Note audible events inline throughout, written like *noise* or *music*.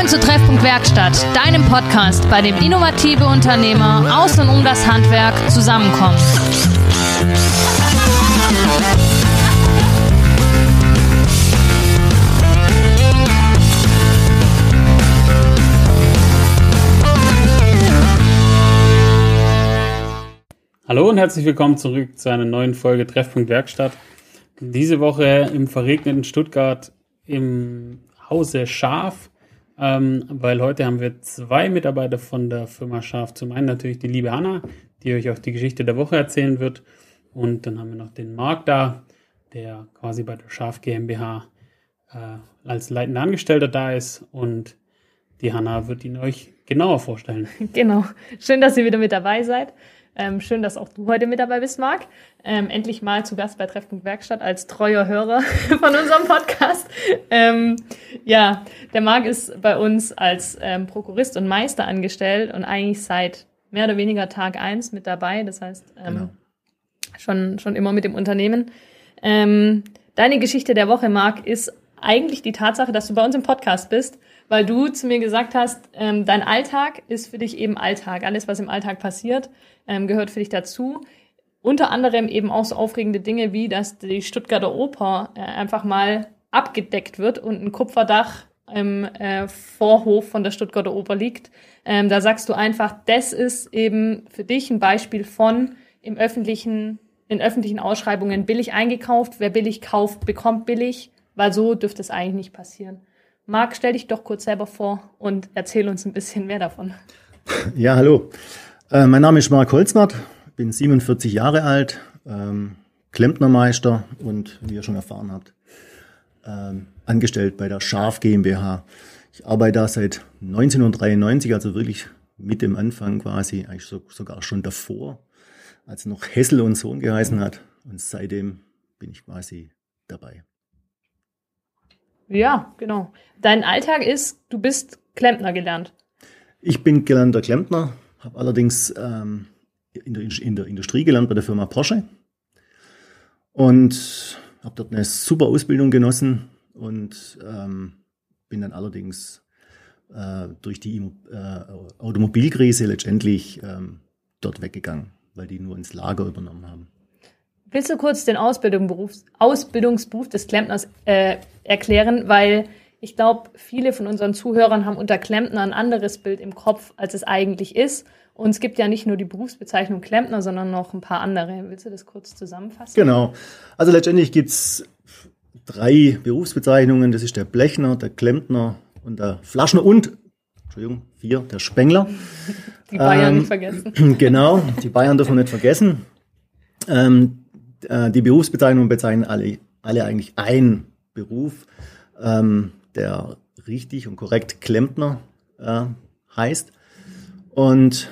Willkommen zu Treffpunkt Werkstatt, deinem Podcast, bei dem innovative Unternehmer aus und um das Handwerk zusammenkommen. Hallo und herzlich willkommen zurück zu einer neuen Folge Treffpunkt Werkstatt. Diese Woche im verregneten Stuttgart im Hause Schaf, ähm, weil heute haben wir zwei Mitarbeiter von der Firma Schaf. Zum einen natürlich die liebe Hanna, die euch auch die Geschichte der Woche erzählen wird. Und dann haben wir noch den Marc da, der quasi bei der Schaf GmbH äh, als leitender Angestellter da ist. Und die Hanna wird ihn euch genauer vorstellen. *laughs* Genau. Schön, dass ihr wieder mit dabei seid. Ähm, schön, dass auch du heute mit dabei bist, Marc. Ähm, endlich mal zu Gast bei Treffpunkt Werkstatt als treuer Hörer *laughs* von unserem Podcast. Ähm, ja, der Marc ist bei uns als ähm, Prokurist und Meister angestellt und eigentlich seit mehr oder weniger Tag eins mit dabei. Das heißt, ähm, genau. schon, schon immer mit dem Unternehmen. Ähm, deine Geschichte der Woche, Marc, ist eigentlich die Tatsache, dass du bei uns im Podcast bist, weil du zu mir gesagt hast, ähm, dein Alltag ist für dich eben Alltag. Alles, was im Alltag passiert, ähm, gehört für dich dazu. Unter anderem eben auch so aufregende Dinge wie, dass die Stuttgarter Oper äh, einfach mal abgedeckt wird und ein Kupferdach im äh, Vorhof von der Stuttgarter Oper liegt. Ähm, da sagst du einfach, das ist eben für dich ein Beispiel von im öffentlichen, in öffentlichen Ausschreibungen billig eingekauft. Wer billig kauft, bekommt billig weil so dürfte es eigentlich nicht passieren. Marc, stell dich doch kurz selber vor und erzähl uns ein bisschen mehr davon. *laughs* Ja, hallo. Äh, mein Name ist Marc Holzmert, bin 47 Jahre alt, ähm, Klempnermeister und wie ihr schon erfahren habt, ähm, angestellt bei der Schaf GmbH. Ich arbeite da seit 1993, also wirklich mit dem Anfang quasi, eigentlich so, sogar schon davor, als noch Hessel und Sohn geheißen hat. Und seitdem bin ich quasi dabei. Ja, genau. Dein Alltag ist, du bist Klempner gelernt. Ich bin gelernter Klempner, habe allerdings ähm, in, der, in, der, Industrie gelernt bei der Firma Porsche und habe dort eine super Ausbildung genossen und ähm, bin dann allerdings äh, durch die äh, Automobilkrise letztendlich ähm, dort weggegangen, weil die nur ins Lager übernommen haben. Willst du kurz den Ausbildungsberuf, Ausbildungsberuf des Klempners äh, erklären? Weil ich glaube, viele von unseren Zuhörern haben unter Klempner ein anderes Bild im Kopf, als es eigentlich ist. Und es gibt ja nicht nur die Berufsbezeichnung Klempner, sondern noch ein paar andere. Willst du das kurz zusammenfassen? Genau. Also letztendlich gibt es drei Berufsbezeichnungen. Das ist der Blechner, der Klempner und der Flaschner und, Entschuldigung, vier, der Spengler. Die Bayern ähm, nicht vergessen. *clears throat* Genau, die Bayern dürfen wir nicht vergessen. Ähm, äh, die Berufsbezeichnungen bezeichnen alle, alle eigentlich einen Beruf, ähm, der richtig und korrekt Klempner äh, heißt und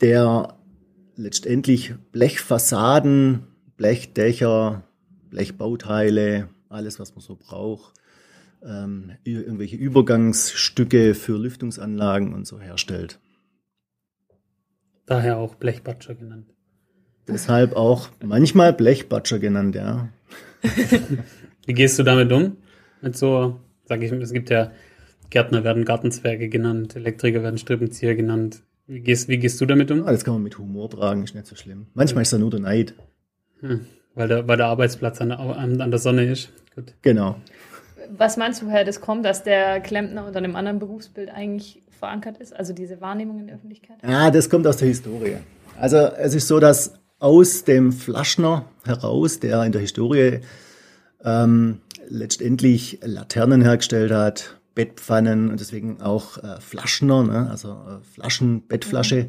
der letztendlich Blechfassaden, Blechdächer, Blechbauteile, alles, was man so braucht, ähm, irgendwelche Übergangsstücke für Lüftungsanlagen und so herstellt. Daher auch Blechbatscher genannt. Deshalb auch manchmal Blechbatscher genannt, ja. *laughs* Wie gehst du damit um? Mit so, sag ich, es gibt ja Gärtner werden Gartenzwerge genannt, Elektriker werden Strippenzieher genannt. Wie gehst, wie gehst du damit um? Das kann man mit Humor tragen, ist nicht so schlimm. Manchmal ist da nur der Neid. Hm, weil, der, weil der Arbeitsplatz an der, an der Sonne ist. Gut. Genau. Was meinst du, woher das kommt, dass der Klempner unter einem anderen Berufsbild eigentlich verankert ist? Also diese Wahrnehmung in der Öffentlichkeit? Ja, das kommt aus der Historie. Also es ist so, dass aus dem Flaschner heraus, der in der Historie ähm, letztendlich Laternen hergestellt hat, Bettpfannen und deswegen auch äh, Flaschner, ne? also äh, Flaschen, Bettflasche. Mhm.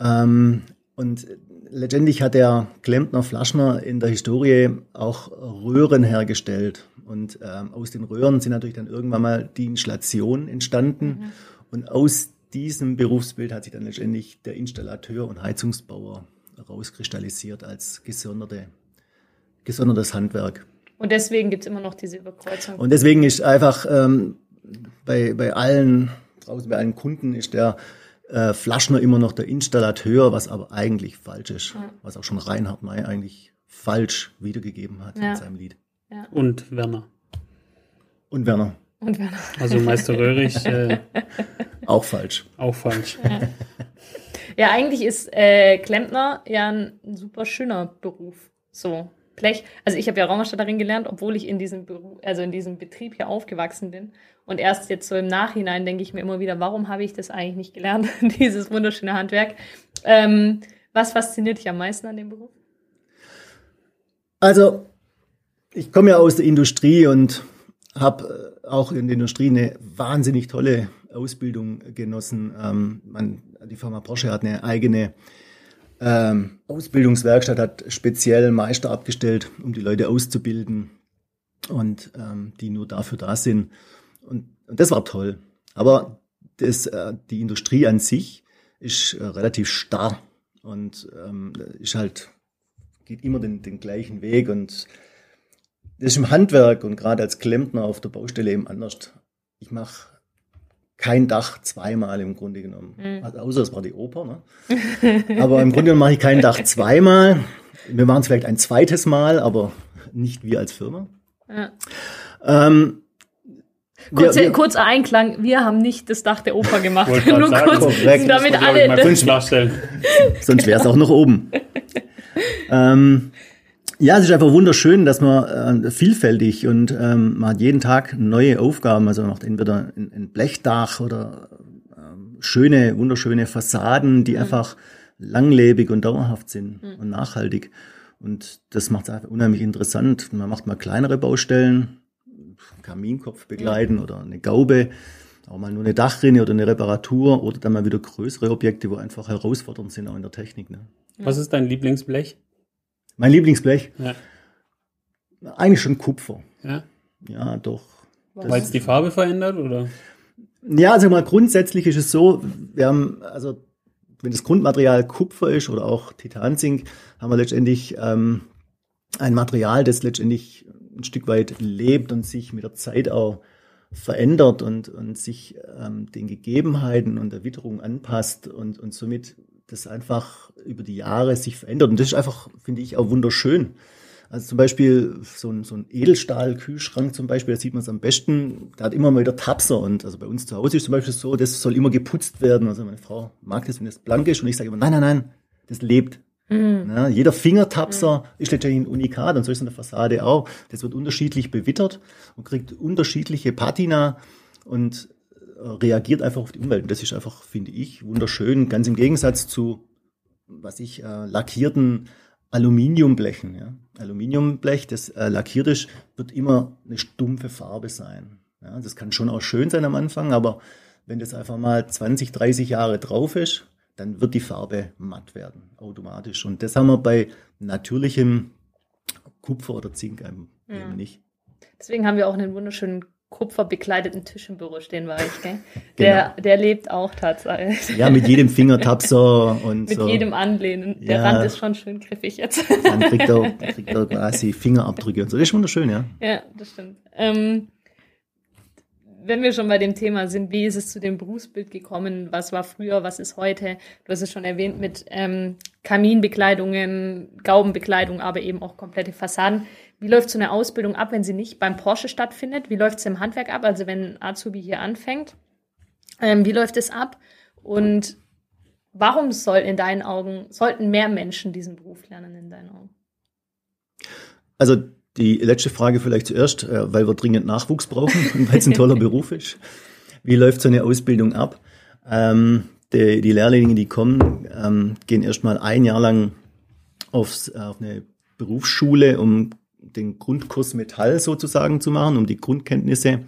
Ähm, und letztendlich hat der Klempner Flaschner in der Historie auch Röhren hergestellt. Und ähm, aus den Röhren sind natürlich dann irgendwann mal die Installationen entstanden. Mhm. Und aus diesem Berufsbild hat sich dann letztendlich der Installateur und Heizungsbauer rauskristallisiert als gesonderte, gesondertes Handwerk. Und deswegen gibt es immer noch diese Überkreuzung. Und deswegen ist einfach ähm, bei, bei allen, draußen bei allen Kunden ist der äh, Flaschner immer noch der Installateur, was aber eigentlich falsch ist. Ja. Was auch schon Reinhard May eigentlich falsch wiedergegeben hat ja. in seinem Lied. Ja. Und Werner. Und Werner. Und Werner. Also Meister Röhrig *laughs* äh, Auch falsch. auch falsch. Ja, eigentlich ist äh, Klempner ja ein, ein super schöner Beruf. So, Blech. Also ich habe ja Raumausstatterin gelernt, obwohl ich in diesem Beruf, also in diesem Betrieb hier aufgewachsen bin. Und erst jetzt so im Nachhinein denke ich mir immer wieder, warum habe ich das eigentlich nicht gelernt, *laughs* dieses wunderschöne Handwerk. Ähm, was fasziniert dich am meisten an dem Beruf? Also, ich komme ja aus der Industrie und habe äh, auch in der Industrie eine wahnsinnig tolle Ausbildung genossen. Ähm, man, die Firma Porsche hat eine eigene ähm, Ausbildungswerkstatt, hat speziell Meister abgestellt, um die Leute auszubilden und ähm, die nur dafür da sind. Und, und das war toll. Aber das, äh, die Industrie an sich ist äh, relativ starr und ähm, ist halt geht immer den, den gleichen Weg und das ist im Handwerk und gerade als Klempner auf der Baustelle eben anders. Ich mache kein Dach zweimal im Grunde genommen. Also, außer es war die Oper. Ne? *laughs* aber im Grunde genommen mache ich kein Dach zweimal. Wir machen es vielleicht ein zweites Mal, aber nicht wir als Firma. Ja. Ähm, Kurz, wir- wir- kurzer Einklang, wir haben nicht das Dach der Oper gemacht. *laughs* Nur sagen, kurz, korrekt. damit alle. mal *laughs* sonst wäre es auch noch oben. ähm, ja, es ist einfach wunderschön, dass man äh, vielfältig und ähm, man hat jeden Tag neue Aufgaben. Also man macht entweder ein, ein Blechdach oder ähm, schöne, wunderschöne Fassaden, die einfach langlebig und dauerhaft sind und nachhaltig. Und das macht es einfach unheimlich interessant. Man macht mal kleinere Baustellen, Kaminkopf begleiten oder eine Gaube, auch mal nur eine Dachrinne oder eine Reparatur oder dann mal wieder größere Objekte, wo einfach herausfordernd sind auch in der Technik. Ne? Was ist dein Lieblingsblech? Mein Lieblingsblech, Ja. eigentlich schon Kupfer. ja. Ja, doch. Weil es die Farbe verändert oder? Ja, also mal grundsätzlich ist es so, wir haben, also wenn das Grundmaterial Kupfer ist oder auch Titanzink, haben wir letztendlich ähm, ein Material, das letztendlich ein Stück weit lebt und sich mit der Zeit auch verändert und, und sich ähm, den Gegebenheiten und der Witterung anpasst und, und somit das einfach über die Jahre sich verändert. Und das ist einfach, finde ich, auch wunderschön. Also zum Beispiel so ein, so ein Edelstahl-Kühlschrank zum Beispiel, da sieht man es am besten, da hat immer mal wieder Tapser und also bei uns zu Hause ist zum Beispiel so, das soll immer geputzt werden. Also meine Frau mag das, wenn das blank ist und ich sage immer, nein, nein, nein, das lebt. Ja, jeder Fingertapser ist letztendlich ein Unikat und so ist es in der Fassade auch. Das wird unterschiedlich bewittert und kriegt unterschiedliche Patina und reagiert einfach auf die Umwelt. Und das ist einfach, finde ich, wunderschön, ganz im Gegensatz zu, was ich, äh, lackierten Aluminiumblechen. Ja. Aluminiumblech, das äh, lackiert ist, wird immer eine stumpfe Farbe sein. Ja, das kann schon auch schön sein am Anfang, aber wenn das einfach mal 20, 30 Jahre drauf ist, dann wird die Farbe matt werden, automatisch. Und das haben wir bei natürlichem Kupfer oder Zink eben eben nicht. deswegen haben wir auch einen wunderschönen kupferbekleideten Tisch im Büro stehen bei euch, gell? *laughs* Der, der lebt auch tatsächlich. Ja, mit jedem Fingertapser und *laughs* Mit so. jedem Anlehnen. Der Ja. Rand ist schon schön griffig jetzt. Dann kriegt *laughs* er, kriegt er quasi Fingerabdrücke und so. Das ist wunderschön, ja. Ja, das stimmt. Ähm, wenn wir schon bei dem Thema sind, wie ist es zu dem Berufsbild gekommen? Was war früher, was ist heute? Du hast es schon erwähnt mit ähm, Kaminbekleidungen, Gaubenbekleidung, aber eben auch komplette Fassaden. Wie läuft so eine Ausbildung ab, wenn sie nicht beim Porsche stattfindet? Wie läuft es im Handwerk ab? Also wenn Azubi hier anfängt, ähm, wie läuft es ab? Und warum soll in deinen Augen, sollten mehr Menschen diesen Beruf lernen in deinen Augen? Also die letzte Frage vielleicht zuerst, äh, weil wir dringend Nachwuchs brauchen *laughs* und weil es ein toller *laughs* Beruf ist. Wie läuft so eine Ausbildung ab? Ähm, die, die Lehrlinge, die kommen, ähm, gehen erstmal ein Jahr lang aufs, äh, auf eine Berufsschule, um den Grundkurs Metall sozusagen zu machen, um die Grundkenntnisse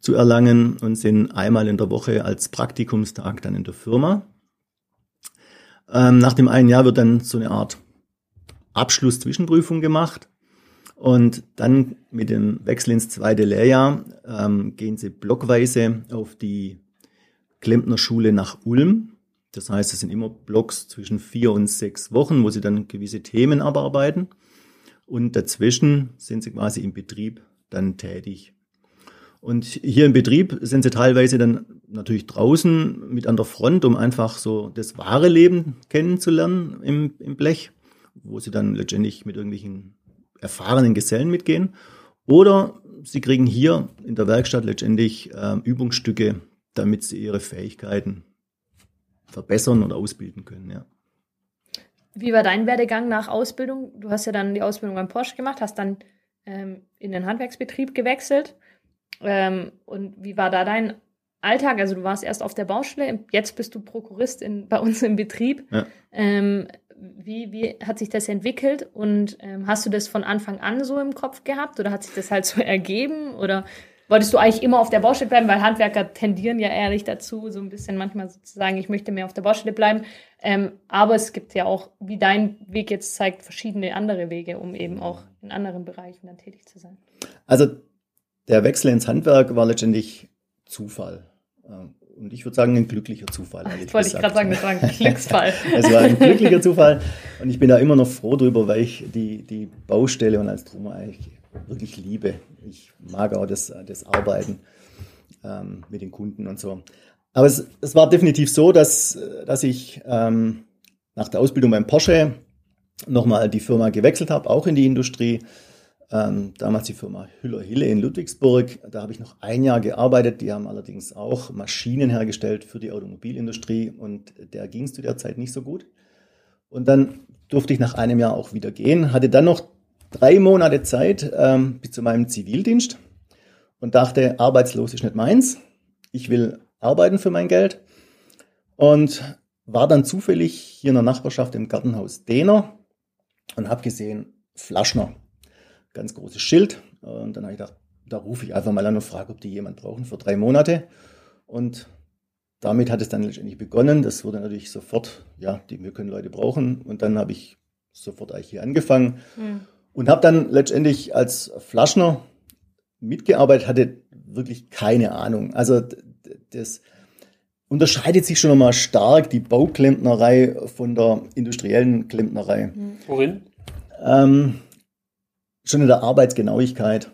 zu erlangen und sind einmal in der Woche als Praktikumstag dann in der Firma. Ähm, nach dem einen Jahr wird dann so eine Art Abschluss-Zwischenprüfung gemacht. Und dann mit dem Wechsel ins zweite Lehrjahr ähm, gehen sie blockweise auf die Klempner Schule nach Ulm. Das heißt, es sind immer Blocks zwischen vier und sechs Wochen, wo sie dann gewisse Themen abarbeiten. Und dazwischen sind sie quasi im Betrieb dann tätig. Und hier im Betrieb sind sie teilweise dann natürlich draußen mit an der Front, um einfach so das wahre Leben kennenzulernen im, im Blech, wo sie dann letztendlich mit irgendwelchen erfahrenen Gesellen mitgehen. Oder sie kriegen hier in der Werkstatt letztendlich äh, Übungsstücke, damit sie ihre Fähigkeiten verbessern und ausbilden können. Ja. Wie war dein Werdegang nach Ausbildung? Du hast ja dann die Ausbildung beim Porsche gemacht, hast dann ähm, in den Handwerksbetrieb gewechselt. Ähm, und wie war da dein Alltag? Also du warst erst auf der Baustelle, jetzt bist du Prokurist in, bei uns im Betrieb. Ja. Ähm, wie, wie hat sich das entwickelt und ähm, hast du das von Anfang an so im Kopf gehabt oder hat sich das halt so *laughs* ergeben oder wolltest du eigentlich immer auf der Baustelle bleiben, weil Handwerker tendieren ja ehrlich dazu, so ein bisschen manchmal sozusagen, ich möchte mehr auf der Baustelle bleiben. Ähm, aber es gibt ja auch, wie dein Weg jetzt zeigt, verschiedene andere Wege, um eben auch in anderen Bereichen dann tätig zu sein. Also der Wechsel ins Handwerk war letztendlich Zufall. Ähm, und ich würde sagen, ein glücklicher Zufall. Das *laughs* wollte ich gerade sagen, das war ein Glücksfall. *laughs* es war ein glücklicher Zufall. Und ich bin da immer noch froh drüber, weil ich die, die Baustelle und als Trummer eigentlich wirklich liebe. Ich mag auch das, das Arbeiten ähm, mit den Kunden und so. Aber es, es war definitiv so, dass, dass ich ähm, nach der Ausbildung beim Porsche nochmal die Firma gewechselt habe, auch in die Industrie. Ähm, damals die Firma Hüller-Hille in Ludwigsburg. Da habe ich noch ein Jahr gearbeitet. Die haben allerdings auch Maschinen hergestellt für die Automobilindustrie und der ging es zu der Zeit nicht so gut. Und dann durfte ich nach einem Jahr auch wieder gehen, hatte dann noch drei Monate Zeit ähm, bis zu meinem Zivildienst und dachte, arbeitslos ist nicht meins. Ich will arbeiten für mein Geld. Und war dann zufällig hier in der Nachbarschaft im Gartenhaus Dehner und habe gesehen, Flaschner, ganz großes Schild. Und dann habe ich gedacht, da rufe ich einfach mal an und frage, ob die jemand brauchen für drei Monate. Und damit hat es dann letztendlich begonnen. Das wurde natürlich sofort, ja, die, wir können Leute brauchen. Und dann habe ich sofort eigentlich hier angefangen. Mhm. Und habe dann letztendlich als Flaschner mitgearbeitet, hatte wirklich keine Ahnung. Also das unterscheidet sich schon einmal stark, die Bauklempnerei von der industriellen Klempnerei. Hm. Worin? Ähm, schon in der Arbeitsgenauigkeit.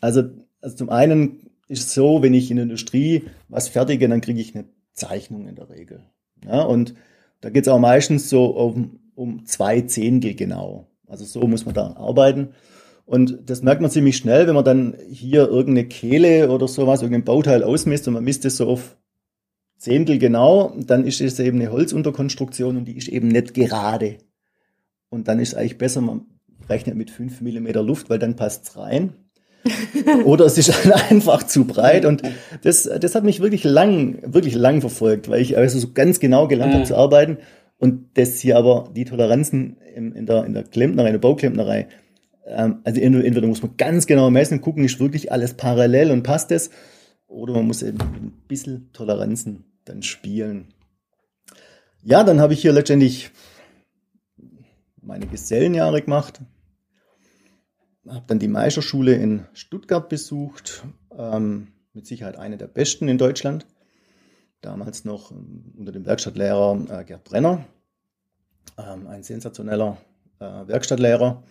Also, also zum einen ist es so, wenn ich in der Industrie was fertige, dann kriege ich eine Zeichnung in der Regel. Ja, und da geht es auch meistens so um, um zwei Zehntel genau. Also so muss man da arbeiten. Und das merkt man ziemlich schnell, wenn man dann hier irgendeine Kehle oder sowas, irgendein Bauteil ausmisst und man misst es so auf Zehntel genau, dann ist es eben eine Holzunterkonstruktion und die ist eben nicht gerade. Und dann ist es eigentlich besser, man rechnet mit fünf Millimeter Luft, weil dann passt es rein. *laughs* Oder es ist *laughs* einfach zu breit und das, das hat mich wirklich lang, wirklich lang verfolgt, weil ich also so ganz genau gelernt habe zu arbeiten und das hier aber, die Toleranzen in, in der, in der Klempnerei, in der Bauklempnerei, ähm, also entweder muss man ganz genau messen, gucken, ist wirklich alles parallel und passt es, oder man muss eben ein bisschen Toleranzen dann spielen. Ja, dann habe ich hier letztendlich meine Gesellenjahre gemacht, habe dann die Meisterschule in Stuttgart besucht, ähm, mit Sicherheit eine der besten in Deutschland damals noch ähm, unter dem Werkstattlehrer äh, Gerd Brenner, ähm, ein sensationeller äh, Werkstattlehrer.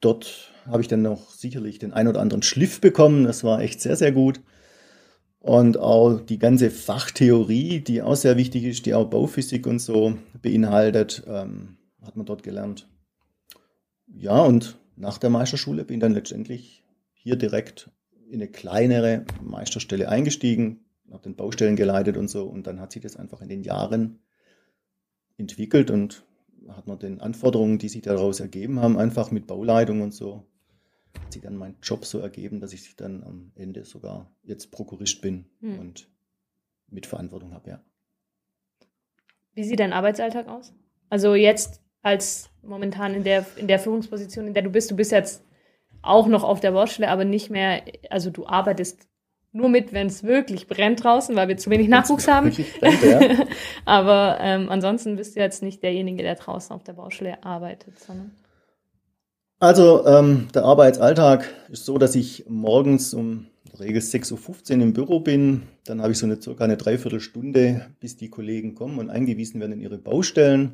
Dort habe ich dann noch sicherlich den ein oder anderen Schliff bekommen. Das war echt sehr, sehr gut. Und auch die ganze Fachtheorie, die auch sehr wichtig ist, die auch Bauphysik und so beinhaltet, ähm, hat man dort gelernt. Ja, und nach der Meisterschule bin ich dann letztendlich hier direkt in eine kleinere Meisterstelle eingestiegen, habe den Baustellen geleitet und so. Und dann hat sich das einfach in den Jahren entwickelt und hat man den Anforderungen, die sich daraus ergeben haben, einfach mit Bauleitung und so, hat sich dann mein Job so ergeben, dass ich dann am Ende sogar jetzt Prokurist bin hm. und mit Verantwortung habe, ja. Wie sieht dein Arbeitsalltag aus? Also jetzt als momentan in der, in der Führungsposition, in der du bist, du bist jetzt auch noch auf der Baustelle, aber nicht mehr, also du arbeitest nur mit, wenn es wirklich brennt draußen, weil wir zu wenig Nachwuchs haben. Brennt, ja. *laughs* Aber ähm, ansonsten bist du jetzt nicht derjenige, der draußen auf der Baustelle arbeitet, sondern. Also ähm, der Arbeitsalltag ist so, dass ich morgens um Regel 6.15 Uhr im Büro bin. Dann habe ich so eine circa eine Dreiviertelstunde, bis die Kollegen kommen und eingewiesen werden in ihre Baustellen.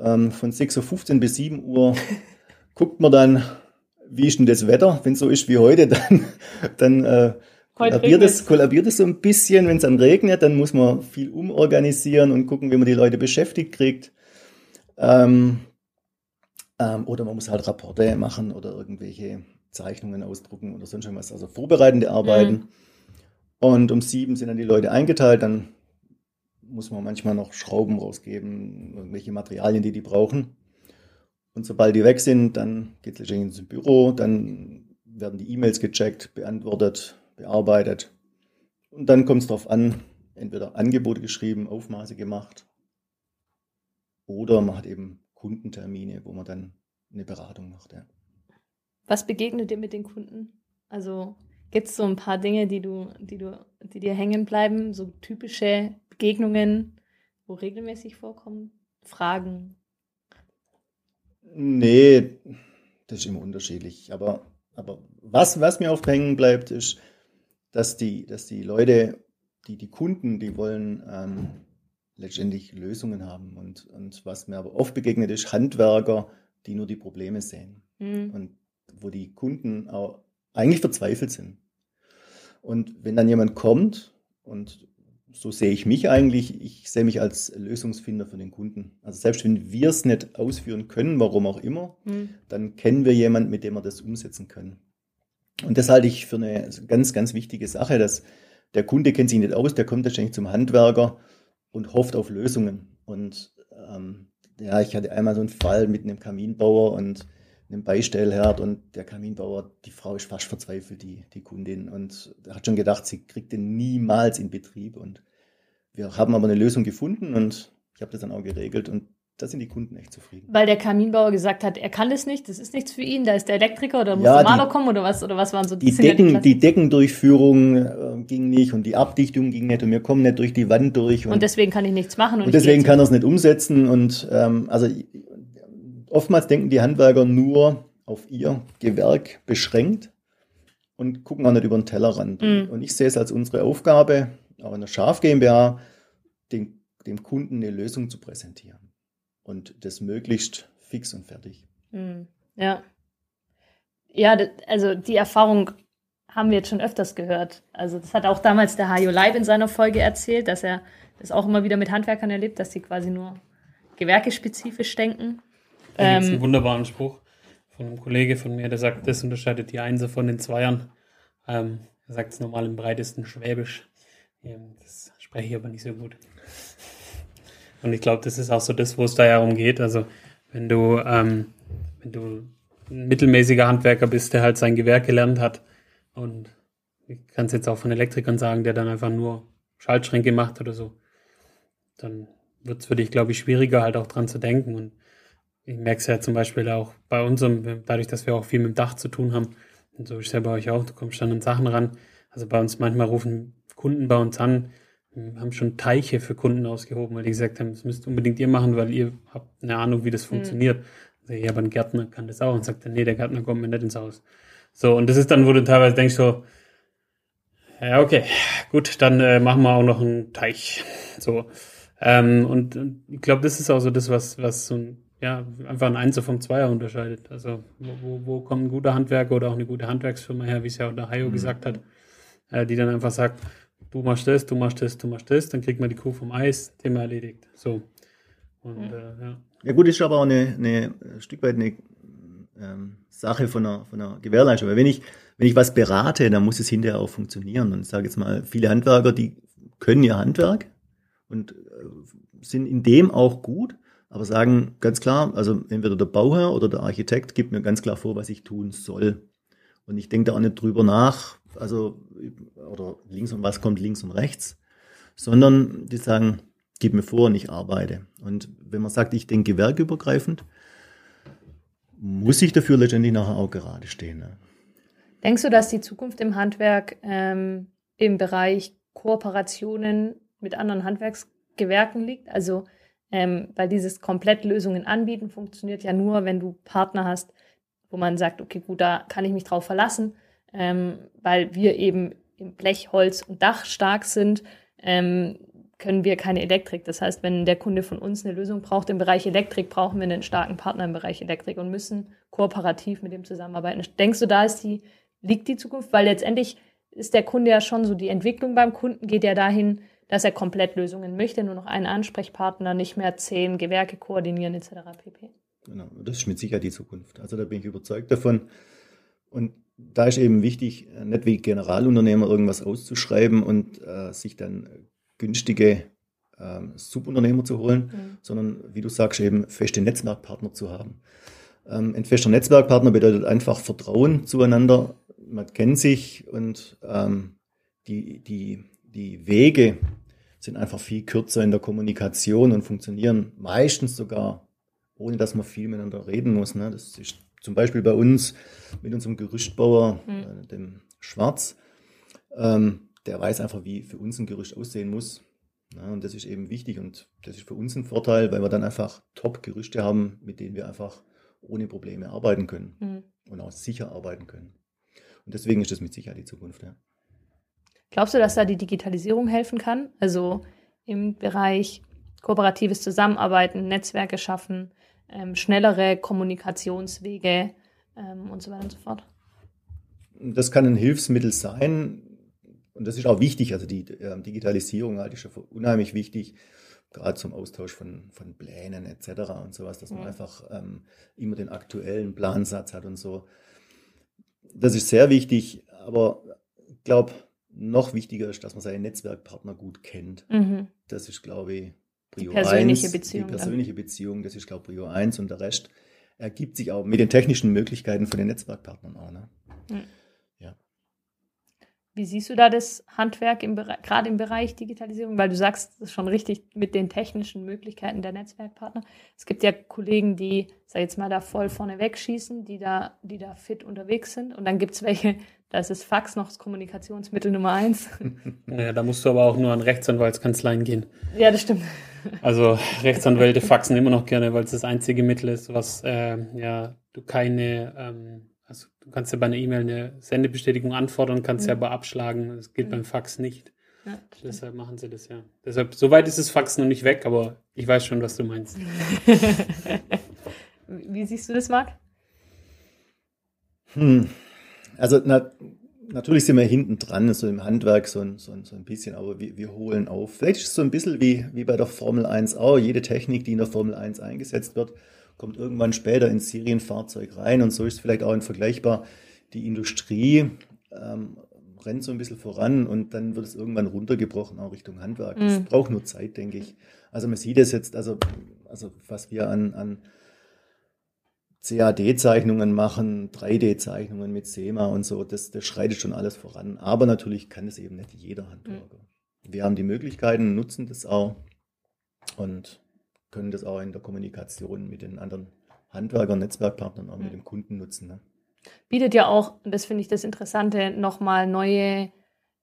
Ähm, von 6.15 Uhr bis 7 Uhr *laughs* guckt man dann, wie ist denn das Wetter? Wenn es so ist wie heute, *laughs* dann, dann äh, kollabiert es, kollabiert es so ein bisschen, wenn es dann regnet, dann muss man viel umorganisieren und gucken, wie man die Leute beschäftigt kriegt. Ähm, ähm, oder man muss halt Rapporte machen oder irgendwelche Zeichnungen ausdrucken oder sonst irgendwas, also vorbereitende Arbeiten. Mhm. Und um sieben sind dann die Leute eingeteilt, dann muss man manchmal noch Schrauben rausgeben, irgendwelche Materialien, die die brauchen. Und sobald die weg sind, dann geht es letztendlich ins Büro, dann werden die E-Mails gecheckt, beantwortet, bearbeitet. Und dann kommt es darauf an, entweder Angebote geschrieben, Aufmaße gemacht oder man hat eben Kundentermine, wo man dann eine Beratung macht. Ja. Was begegnet dir mit den Kunden? Also gibt es so ein paar Dinge, die du, die du, die dir hängen bleiben, so typische Begegnungen, wo regelmäßig vorkommen? Fragen? Nee, das ist immer unterschiedlich. Aber, aber was, was mir oft hängen bleibt, ist, dass die, dass die Leute, die, die Kunden, die wollen ähm, letztendlich Lösungen haben. Und, und was mir aber oft begegnet, ist Handwerker, die nur die Probleme sehen. Mhm. Und wo die Kunden auch eigentlich verzweifelt sind. Und wenn dann jemand kommt, und so sehe ich mich eigentlich, ich sehe mich als Lösungsfinder für den Kunden. Also selbst wenn wir es nicht ausführen können, warum auch immer, mhm. dann kennen wir jemanden, mit dem wir das umsetzen können. Und das halte ich für eine ganz, ganz wichtige Sache, dass der Kunde kennt sich nicht aus, der kommt wahrscheinlich zum Handwerker und hofft auf Lösungen. Und ähm, ja, ich hatte einmal so einen Fall mit einem Kaminbauer und einem Beistellherd und der Kaminbauer, die Frau ist fast verzweifelt, die, die Kundin. Und er hat schon gedacht, sie kriegt den niemals in Betrieb. Und wir haben aber eine Lösung gefunden und ich habe das dann auch geregelt und da sind die Kunden echt zufrieden. Weil der Kaminbauer gesagt hat, er kann das nicht, das ist nichts für ihn, da ist der Elektriker oder muss ja, der Maler kommen oder was, oder was waren so die Decken, ja die, die, Deckendurchführung äh, ging nicht und die Abdichtung ging nicht und wir kommen nicht durch die Wand durch. Und, und deswegen kann ich nichts machen. Und, und deswegen kann er es nicht umsetzen und ähm, also oftmals denken die Handwerker nur auf ihr Gewerk beschränkt und gucken auch nicht über den Tellerrand. Mhm. Und ich sehe es als unsere Aufgabe, auch in der Schaf GmbH, den, dem Kunden eine Lösung zu präsentieren und das möglichst fix und fertig. Hm, ja. Ja, also die Erfahrung haben wir jetzt schon öfters gehört. Also das hat auch damals der Hajo Leib in seiner Folge erzählt, dass er das auch immer wieder mit Handwerkern erlebt, dass sie quasi nur gewerkespezifisch denken. Da gibt es einen ähm, wunderbaren Spruch von einem Kollege von mir, der sagt, das unterscheidet die Einser von den Zweiern. Ähm, er sagt es normal im breitesten Schwäbisch. Ähm, das spreche ich aber nicht so gut. Und ich glaube, das ist auch so das, wo es da ja umgeht. Also wenn du, ähm, wenn du ein mittelmäßiger Handwerker bist, der halt sein Gewerk gelernt hat und ich kann es jetzt auch von Elektrikern sagen, der dann einfach nur Schaltschränke macht oder so, dann wird es für dich, glaube ich, schwieriger, halt auch dran zu denken. Und ich merke es ja zum Beispiel auch bei unserem, dadurch, dass wir auch viel mit dem Dach zu tun haben, und so ist es ja bei euch auch, du kommst dann an Sachen ran. Also bei uns manchmal rufen Kunden bei uns an, haben schon Teiche für Kunden ausgehoben, weil die gesagt haben, das müsst unbedingt ihr machen, weil ihr habt eine Ahnung, wie das hm. funktioniert. Mhm. Also, ja, aber ein Gärtner kann das auch. Und sagt dann, nee, der Gärtner kommt mir nicht ins Haus. So, und das ist dann, wo du teilweise denkst so, ja, okay, gut, dann äh, machen wir auch noch einen Teich. *laughs* So. Ähm, und, und ich glaube, das ist auch so das, was, was so ein, ja, einfach ein Einser vom Zweier unterscheidet. Also, wo, wo, wo kommt ein guter Handwerker oder auch eine gute Handwerksfirma her, wie es ja auch der Hayo mhm. gesagt hat, äh, die dann einfach sagt, du machst das, du machst das, du machst das, dann kriegt man die Kuh vom Eis, Thema erledigt. So. Und, mhm. äh, ja. ja gut, ist aber auch eine, eine ein Stück weit eine ähm, Sache von einer, von einer Gewährleistung. Weil wenn ich, wenn ich was berate, dann muss es hinterher auch funktionieren. Und ich sage jetzt mal, viele Handwerker, die können ihr Handwerk und äh, sind in dem auch gut, aber sagen ganz klar, also entweder der Bauherr oder der Architekt gibt mir ganz klar vor, was ich tun soll. Und ich denke da auch nicht drüber nach, also, oder links und was kommt links und rechts, sondern die sagen, gib mir vor und ich arbeite. Und wenn man sagt, ich denke gewerkübergreifend, muss ich dafür letztendlich nachher auch gerade stehen. Ne? Denkst du, dass die Zukunft im Handwerk ähm, im Bereich Kooperationen mit anderen Handwerksgewerken liegt? Also, ähm, weil dieses Komplettlösungen anbieten funktioniert ja nur, wenn du Partner hast, wo man sagt, okay, gut, da kann ich mich drauf verlassen ähm, weil wir eben im Blech, Holz und Dach stark sind, ähm, können wir keine Elektrik. Das heißt, wenn der Kunde von uns eine Lösung braucht im Bereich Elektrik, brauchen wir einen starken Partner im Bereich Elektrik und müssen kooperativ mit dem zusammenarbeiten. Denkst du, da ist die, liegt die Zukunft? Weil letztendlich ist der Kunde ja schon so, die Entwicklung beim Kunden geht ja dahin, dass er komplett Lösungen möchte, nur noch einen Ansprechpartner, nicht mehr zehn Gewerke koordinieren etc. pp. Genau, das ist mit Sicherheit die Zukunft. Also da bin ich überzeugt davon. Und da ist eben wichtig, äh, nicht wie Generalunternehmer irgendwas auszuschreiben und äh, sich dann günstige äh, Subunternehmer zu holen, mhm. sondern wie du sagst, eben feste Netzwerkpartner zu haben. Ähm, ein fester Netzwerkpartner bedeutet einfach Vertrauen zueinander. Man kennt sich und ähm, die, die, die Wege sind einfach viel kürzer in der Kommunikation und funktionieren meistens sogar, ohne dass man viel miteinander reden muss. Ne? Das ist zum Beispiel bei uns mit unserem Gerüstbauer, mhm. äh, dem Schwarz. Ähm, der weiß einfach, wie für uns ein Gerüst aussehen muss. Ja, und das ist eben wichtig und das ist für uns ein Vorteil, weil wir dann einfach Top-Gerüste haben, mit denen wir einfach ohne Probleme arbeiten können mhm. und auch sicher arbeiten können. Und deswegen ist das mit Sicherheit die Zukunft. Ja. Glaubst du, dass da die Digitalisierung helfen kann? Also im Bereich kooperatives Zusammenarbeiten, Netzwerke schaffen, schnellere Kommunikationswege ähm, und so weiter und so fort? Das kann ein Hilfsmittel sein. Und das ist auch wichtig. Also die äh, Digitalisierung halte ich schon unheimlich wichtig, gerade zum Austausch von, von Plänen etc. und sowas, dass man mhm. einfach ähm, immer den aktuellen Plansatz hat und so. Das ist sehr wichtig, aber ich glaube, noch wichtiger ist, dass man seine Netzwerkpartner gut kennt. Mhm. Das ist, glaube ich, Prio die persönliche 1. Beziehung. Die persönliche dann. Beziehung, das ist, glaube ich, Prio 1 und der Rest ergibt sich auch mit den technischen Möglichkeiten von den Netzwerkpartnern auch. Ne? Mhm. Wie siehst du da das Handwerk im gerade im Bereich Digitalisierung? Weil du sagst das ist schon richtig mit den technischen Möglichkeiten der Netzwerkpartner. Es gibt ja Kollegen, die, sag jetzt mal, da voll vorne wegschießen, die da, die da fit unterwegs sind. Und dann gibt es welche, da ist das Fax noch das Kommunikationsmittel Nummer eins. *laughs* Ja, da musst du aber auch nur an Rechtsanwaltskanzleien gehen. Ja, das stimmt. Also Rechtsanwälte faxen immer noch gerne, weil es das einzige Mittel ist, was äh, ja du keine ähm, also du kannst ja bei einer E-Mail eine Sendebestätigung anfordern, kannst mhm. ja aber abschlagen. Das geht mhm. beim Fax nicht. Ja, Deshalb machen sie das ja. Deshalb, soweit ist das Fax noch nicht weg, aber ich weiß schon, was du meinst. *laughs* Wie siehst du das, Marc? Hm. Also na, natürlich sind wir hinten dran, so im Handwerk so ein, so ein, so ein bisschen, aber wir, wir holen auf. Vielleicht ist es so ein bisschen wie, wie bei der Formel 1 auch. Jede Technik, die in der Formel 1 eingesetzt wird, kommt irgendwann später ins Serienfahrzeug rein und so ist es vielleicht auch in vergleichbar. Die Industrie ähm, rennt so ein bisschen voran und dann wird es irgendwann runtergebrochen, auch Richtung Handwerk. Das mhm. braucht nur Zeit, denke ich. Also man sieht es jetzt, also, also was wir an, an CAD-Zeichnungen machen, 3D-Zeichnungen mit SEMA und so, das, das schreitet schon alles voran. Aber natürlich kann es eben nicht jeder Handwerker. Mhm. Wir haben die Möglichkeiten, nutzen das auch und können das auch in der Kommunikation mit den anderen Handwerkern, Netzwerkpartnern, auch mit dem Kunden nutzen. Ne? Bietet ja auch, das finde ich das Interessante, nochmal neue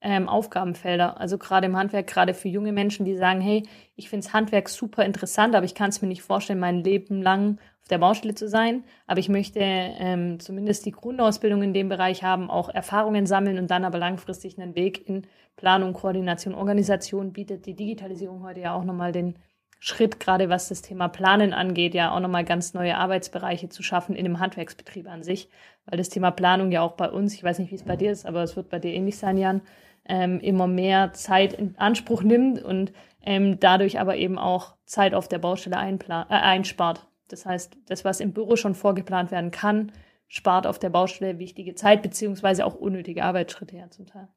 ähm, Aufgabenfelder. Also gerade im Handwerk, gerade für junge Menschen, die sagen, hey, ich finde das Handwerk super interessant, aber ich kann es mir nicht vorstellen, mein Leben lang auf der Baustelle zu sein. Aber ich möchte ähm, zumindest die Grundausbildung in dem Bereich haben, auch Erfahrungen sammeln und dann aber langfristig einen Weg in Planung, Koordination, Organisation bietet die Digitalisierung heute ja auch nochmal den Schritt, gerade was das Thema Planen angeht, ja auch nochmal ganz neue Arbeitsbereiche zu schaffen in dem Handwerksbetrieb an sich. Weil das Thema Planung ja auch bei uns, ich weiß nicht, wie es bei dir ist, aber es wird bei dir ähnlich sein, Jan, ähm, immer mehr Zeit in Anspruch nimmt und ähm, dadurch aber eben auch Zeit auf der Baustelle äh, einspart. Das heißt, das, was im Büro schon vorgeplant werden kann, spart auf der Baustelle wichtige Zeit, beziehungsweise auch unnötige Arbeitsschritte ja zum Teil.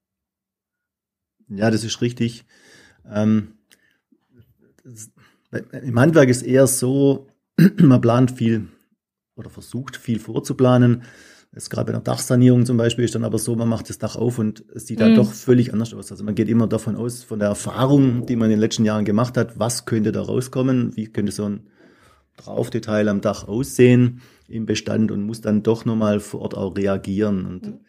Ja, das ist richtig. Ähm, das im Handwerk ist eher so, *clears throat* man plant viel oder versucht viel vorzuplanen. Es gerade bei der Dachsanierung zum Beispiel ist dann aber so, man macht das Dach auf und es sieht dann mhm. doch völlig anders aus. Also man geht immer davon aus, von der Erfahrung, die man in den letzten Jahren gemacht hat, was könnte da rauskommen, wie könnte so ein Draufdetail am Dach aussehen im Bestand und muss dann doch nochmal vor Ort auch reagieren. Und mhm.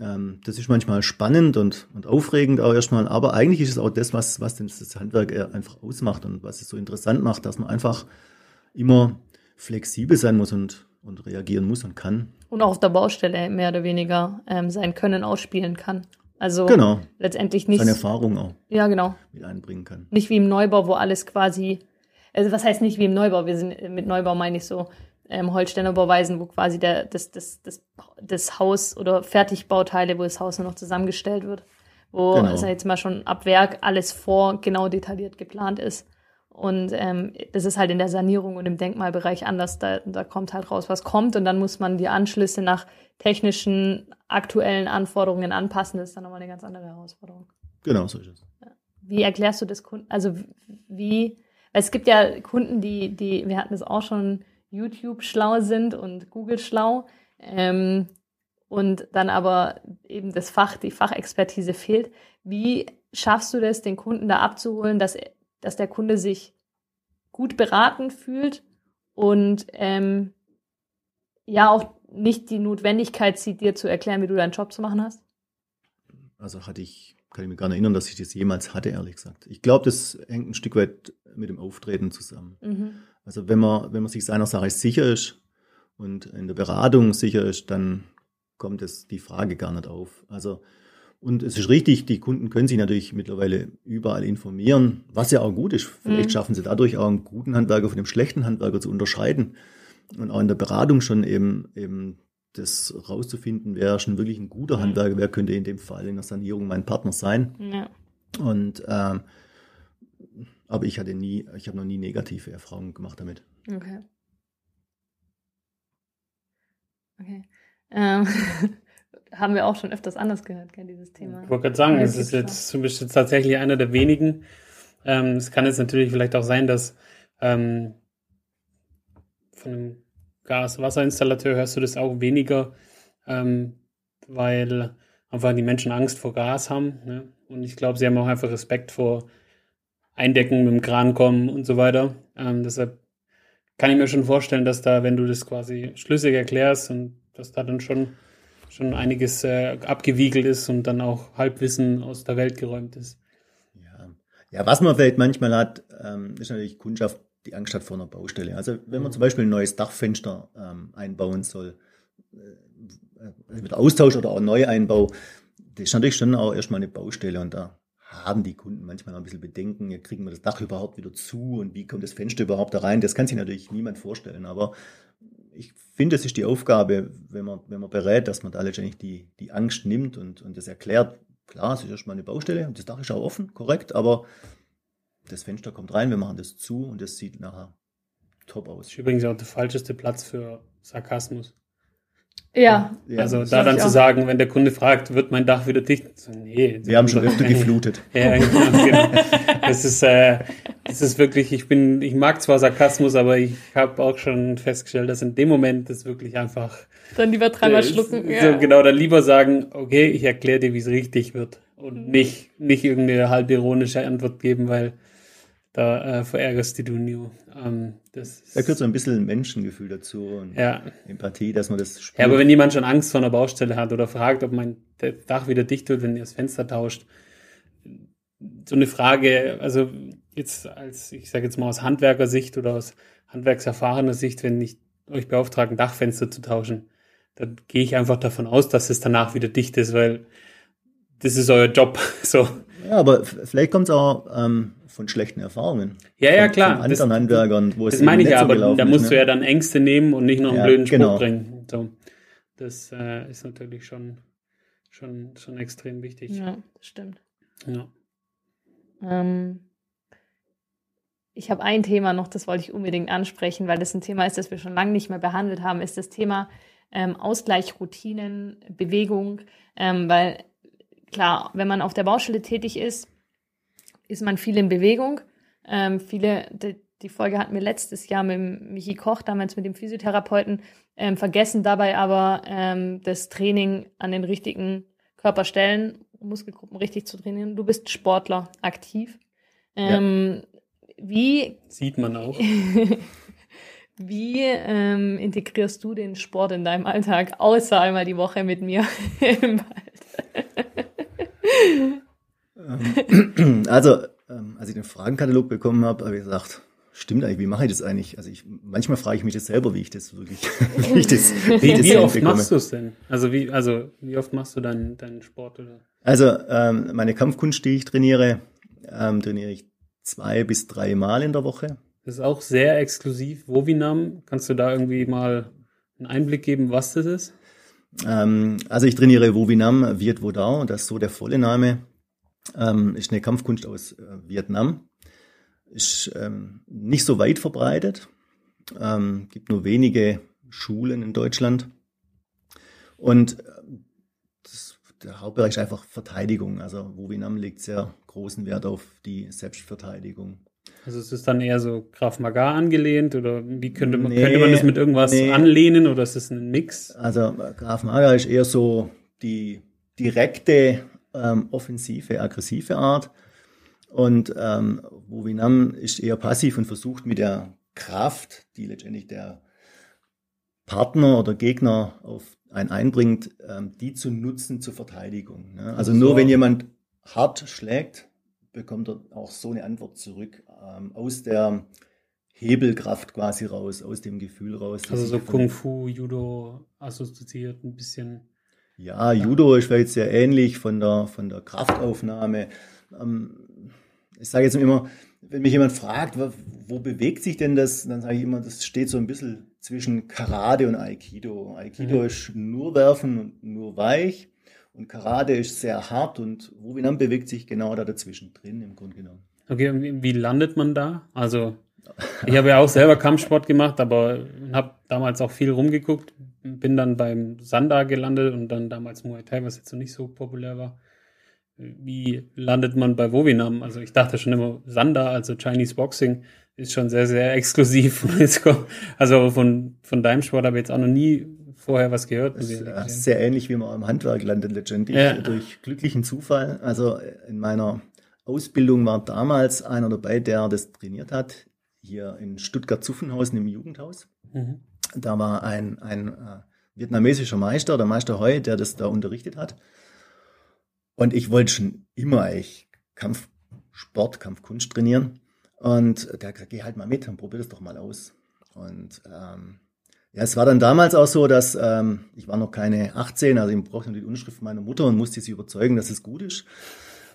Ähm, das ist manchmal spannend und, und aufregend auch erstmal, aber eigentlich ist es auch das, was, was das Handwerk einfach ausmacht und was es so interessant macht, dass man einfach immer flexibel sein muss und, und reagieren muss und kann. Und auch auf der Baustelle mehr oder weniger ähm, sein Können ausspielen kann. Also genau. letztendlich nicht. Seine Erfahrung auch. Ja, genau. Mit einbringen kann. Nicht wie im Neubau, wo alles quasi, also was heißt nicht wie im Neubau? Wir sind mit Neubau meine ich so, ähm, Holsteiner Bauweisen, wo quasi der, das, das, das, das Haus oder Fertigbauteile, wo das Haus nur noch zusammengestellt wird. Wo, genau. also jetzt mal schon ab Werk alles vor genau detailliert geplant ist. Und ähm, das ist halt in der Sanierung und im Denkmalbereich anders. Da, da kommt halt raus, was kommt. Und dann muss man die Anschlüsse nach technischen, aktuellen Anforderungen anpassen. Das ist dann nochmal eine ganz andere Herausforderung. Genau, so ist es. Wie erklärst du das Kunden? Also wie, weil es gibt ja Kunden, die, die, wir hatten es auch schon, YouTube schlau sind und Google schlau. Ähm, und dann aber eben das Fach, die Fachexpertise fehlt. Wie schaffst du das, den Kunden da abzuholen, dass, dass der Kunde sich gut beraten fühlt und ähm, ja auch nicht die Notwendigkeit sieht, dir zu erklären, wie du deinen Job zu machen hast? Also hatte ich, kann ich mich gar nicht erinnern, dass ich das jemals hatte, ehrlich gesagt. Ich glaube, das hängt ein Stück weit mit dem Auftreten zusammen. Mhm. Also wenn man, wenn man sich seiner Sache sicher ist und in der Beratung sicher ist, dann kommt es die Frage gar nicht auf. Also und es ist richtig, die Kunden können sich natürlich mittlerweile überall informieren, was ja auch gut ist. Vielleicht mhm. schaffen sie dadurch auch einen guten Handwerker von dem schlechten Handwerker zu unterscheiden und auch in der Beratung schon eben, eben das rauszufinden, wer schon wirklich ein guter. Handwerker, wer könnte in dem Fall in der Sanierung mein Partner sein. Ja. Und ähm, aber ich hatte nie, ich habe noch nie negative Erfahrungen gemacht damit. Okay. Okay. Ähm, *laughs* haben wir auch schon öfters anders gehört, gell, dieses Thema. Ich wollte gerade sagen, es ist jetzt, du bist jetzt tatsächlich einer der wenigen. Ähm, es kann jetzt natürlich vielleicht auch sein, dass ähm, von einem Gas-Wasser-Installateur hörst du das auch weniger, ähm, weil einfach die Menschen Angst vor Gas haben. Ne? Und ich glaube, sie haben auch einfach Respekt vor Eindecken mit dem Kran kommen und so weiter. Ähm, deshalb kann ich mir schon vorstellen, dass da, wenn du das quasi schlüssig erklärst und dass da dann schon, schon einiges äh, abgewiegelt ist und dann auch Halbwissen aus der Welt geräumt ist. Ja, ja was man vielleicht manchmal hat, ähm, ist natürlich Kundschaft, die Angst hat vor einer Baustelle. Also wenn man zum Beispiel ein neues Dachfenster ähm, einbauen soll, äh, mit Austausch oder auch Neueinbau, das ist natürlich schon auch erstmal eine Baustelle und da haben die Kunden manchmal ein bisschen Bedenken, ja, kriegen wir das Dach überhaupt wieder zu und wie kommt das Fenster überhaupt da rein? Das kann sich natürlich niemand vorstellen, aber ich finde, es ist die Aufgabe, wenn man, wenn man berät, dass man da letztendlich die, die Angst nimmt und, und das erklärt. Klar, es ist erstmal eine Baustelle und das Dach ist auch offen, korrekt, aber das Fenster kommt rein, wir machen das zu und das sieht nachher top aus. Das ist übrigens auch der falscheste Platz für Sarkasmus. Ja. Also da dann zu sagen, wenn der Kunde fragt, wird mein Dach wieder dicht? So, nee. Wir haben schon *laughs* öfter geflutet. ja, genau, genau. Das ist, äh, das ist wirklich, ich bin, ich mag zwar Sarkasmus, aber ich habe auch schon festgestellt, dass in dem Moment das wirklich einfach. Dann lieber dreimal äh, schlucken. Ja. So, genau, dann lieber sagen, okay, ich erkläre dir, wie es richtig wird. Und nicht, nicht irgendeine halb ironische Antwort geben, weil da äh, verärgerst du New. Ähm, das da gehört so ein bisschen Menschengefühl dazu und ja. Empathie, dass man das spürt. Ja, aber wenn jemand schon Angst vor einer Baustelle hat oder fragt, ob mein Dach wieder dicht wird, wenn ihr das Fenster tauscht, so eine Frage, also jetzt als, ich sage jetzt mal aus Handwerkersicht oder aus handwerkserfahrener Sicht, wenn ich euch beauftrage, ein Dachfenster zu tauschen, dann gehe ich einfach davon aus, dass es danach wieder dicht ist, weil das ist euer Job. *laughs* So. Ja, aber vielleicht kommt es auch ähm, von schlechten Erfahrungen. Ja, ja, klar. Von anderen das, Handwerkern, wo es Das meine ich ja, aber da musst ist, du ne? ja dann Ängste nehmen und nicht noch einen ja, blöden Spruch genau. bringen. So. Das äh, ist natürlich schon, schon, schon extrem wichtig. Ja, das stimmt. Ja. Ähm, ich habe ein Thema noch, das wollte ich unbedingt ansprechen, weil das ein Thema ist, das wir schon lange nicht mehr behandelt haben, ist das Thema ähm, Ausgleich, Routinen, Bewegung, ähm, weil klar, wenn man auf der Baustelle tätig ist, ist man viel in Bewegung. Ähm, viele, die, die, Folge hatten wir letztes Jahr mit Michi Koch, damals mit dem Physiotherapeuten, ähm, vergessen dabei aber ähm, das Training an den richtigen Körperstellen, Muskelgruppen richtig zu trainieren. Du bist Sportler, aktiv. Ja. Ähm, wie sieht man auch. *laughs* Wie ähm, integrierst du den Sport in deinem Alltag, außer einmal die Woche mit mir *laughs* im Wald? Ähm, *clears throat* also, ähm, als ich den Fragenkatalog bekommen habe, habe ich gesagt, stimmt eigentlich, wie mache ich das eigentlich? Also ich, manchmal frage ich mich das selber, wie ich das wirklich, *laughs* wie ich das, wie, wie, wie oft machst du es denn? Also wie, also wie oft machst du deinen, deinen Sport oder? Also ähm, meine Kampfkunst, die ich trainiere, ähm, trainiere ich zwei bis drei Mal in der Woche. Das ist auch sehr exklusiv. Wovinam, kannst du da irgendwie mal einen Einblick geben, was das ist? Ähm, also ich trainiere Wovinam Viet Vo Dao, das ist so der volle Name. Ähm, ist eine Kampfkunst aus äh, Vietnam. ist ähm, nicht so weit verbreitet. Ähm, gibt nur wenige Schulen in Deutschland. Und äh, das, der Hauptbereich ist einfach Verteidigung. Also Wowinam legt sehr großen Wert auf die Selbstverteidigung. Also ist es dann eher so Graf Magar angelehnt oder wie könnte man, Nee, könnte man das mit irgendwas nee. anlehnen oder ist es ein Mix? Also äh, Graf Mager ist eher so die direkte, ähm, offensive, aggressive Art. Und ähm, Wowinam ist eher passiv und versucht mit der Kraft, die letztendlich der Partner oder Gegner auf einen einbringt, ähm, die zu nutzen zur Verteidigung. Ne? Also So. nur wenn jemand hart schlägt, bekommt er auch so eine Antwort zurück ähm, aus der Hebelkraft quasi raus, aus dem Gefühl raus. Also so Kung Fu, Judo assoziiert ein bisschen. Ja, Judo ist vielleicht sehr ähnlich von der, von der Kraftaufnahme. Ähm, ich sage jetzt immer, wenn mich jemand fragt, wo, bewegt sich denn das, dann sage ich immer, das steht so ein bisschen zwischen Karate und Aikido. Aikido Mhm. ist nur werfen und nur weich und Karate ist sehr hart und Wubinam bewegt sich genau da dazwischen drin im Grunde genommen. Okay, wie landet man da? Also ich habe ja auch selber Kampfsport gemacht, aber habe damals auch viel rumgeguckt, bin dann beim Sanda gelandet und dann damals Muay Thai, was jetzt noch nicht so populär war. Wie landet man bei Wowinam? Also ich dachte schon immer, Sanda, also Chinese Boxing, ist schon sehr, sehr exklusiv. *laughs* Also von, von deinem Sport habe ich jetzt auch noch nie vorher was gehört. Das ist sehr ähnlich, wie man im Handwerk landet letztendlich, Ja. durch glücklichen Zufall. Also in meiner Ausbildung war damals einer dabei, der das trainiert hat, hier in Stuttgart-Zuffenhausen im Jugendhaus. Mhm. Da war ein, ein äh, vietnamesischer Meister, der Meister Heu, der das da unterrichtet hat. Und ich wollte schon immer eigentlich Kampfsport, Kampfkunst trainieren. Und der hat gesagt, geh halt mal mit und probier das doch mal aus. Und ähm, ja, es war dann damals auch so, dass ähm, ich war noch keine 18, also ich brauchte nur die Unterschrift meiner Mutter und musste sie überzeugen, dass es gut ist.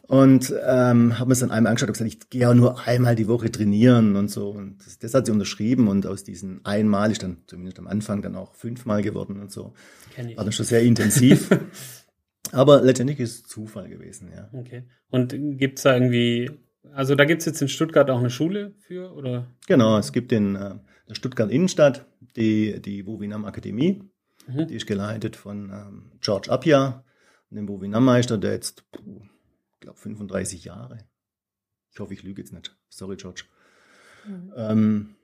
Und ähm, habe mir es dann einmal angeschaut und gesagt, ich gehe ja nur einmal die Woche trainieren und so. Und das, das hat sie unterschrieben und aus diesen einmal ist dann zumindest am Anfang dann auch fünfmal geworden und so. Kenn ich. War dann schon sehr intensiv. *laughs* Aber letztendlich ist es Zufall gewesen, ja. Okay. Und gibt's da irgendwie, also da gibt's jetzt in Stuttgart auch eine Schule für, oder? Genau, es gibt in äh, der Stuttgart Innenstadt die, die Wowinam Akademie. Mhm. Die ist geleitet von ähm, George Appia, dem Wowinam-Meister, der jetzt, puh, glaube, 35 Jahre. Ich hoffe, ich lüge jetzt nicht. Sorry, George. Mhm. Ähm,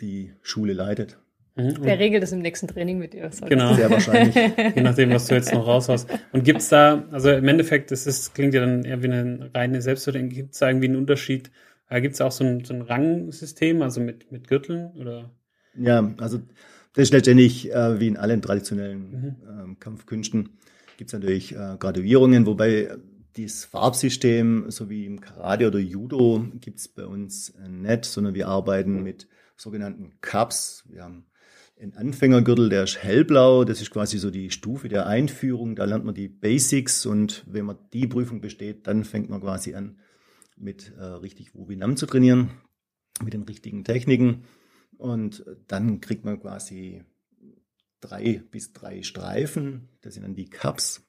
die Schule leitet. Mhm. Wer regelt das im nächsten Training mit dir? Sorry. Genau. Sehr wahrscheinlich. *laughs* Je nachdem, was du jetzt noch raushaust. Und gibt's da, also im Endeffekt, das ist, klingt ja dann eher wie eine reine Selbstverteidigung, gibt's da irgendwie einen Unterschied? Äh, gibt's auch so ein, so ein Rangsystem, also mit, mit Gürteln oder? Ja, also das ist letztendlich äh, wie in allen traditionellen Mhm. ähm, Kampfkünsten. Gibt es natürlich äh, Graduierungen, wobei dieses Farbsystem, so wie im Karate oder Judo, gibt es bei uns äh, nicht, sondern wir arbeiten mit sogenannten Cups. Wir haben einen Anfängergürtel, der ist hellblau, das ist quasi so die Stufe der Einführung, da lernt man die Basics und wenn man die Prüfung besteht, dann fängt man quasi an mit äh, richtig Wubinam zu trainieren, mit den richtigen Techniken. Und dann kriegt man quasi drei bis drei Streifen, das sind dann die Cups.